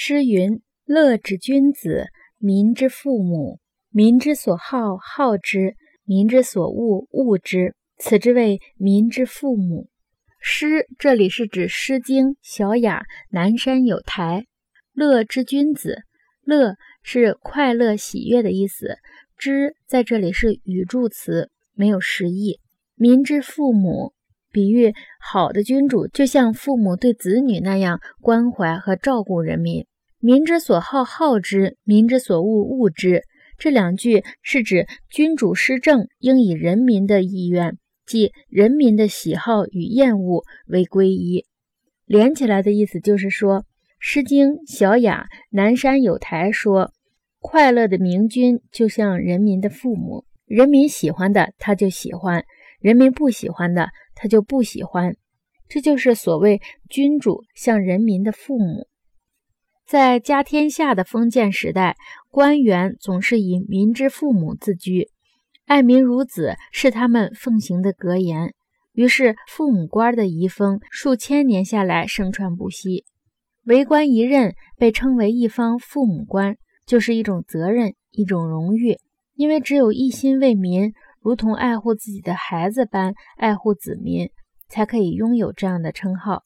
诗云：“乐之君子，民之父母。民之所好，好之；民之所恶，恶之。此之谓民之父母。”诗这里是指《诗经》《小雅》“南山有台”。乐之君子，乐是快乐、喜悦的意思。之在这里是语助词，没有实意。民之父母。比喻好的君主，就像父母对子女那样关怀和照顾人民。民之所好，好之；民之所恶，恶之。这两句是指君主施政应以人民的意愿，即人民的喜好与厌恶为归一。连起来的意思就是说，《诗经·小雅·南山有台》说：“快乐的明君就像人民的父母，人民喜欢的他就喜欢，人民不喜欢的。”他就不喜欢，这就是所谓君主像人民的父母。在家天下的封建时代，官员总是以民之父母自居，爱民如子是他们奉行的格言。于是，父母官的遗风数千年下来盛传不息。为官一任被称为一方父母官，就是一种责任，一种荣誉，因为只有一心为民。如同爱护自己的孩子般爱护子民，才可以拥有这样的称号。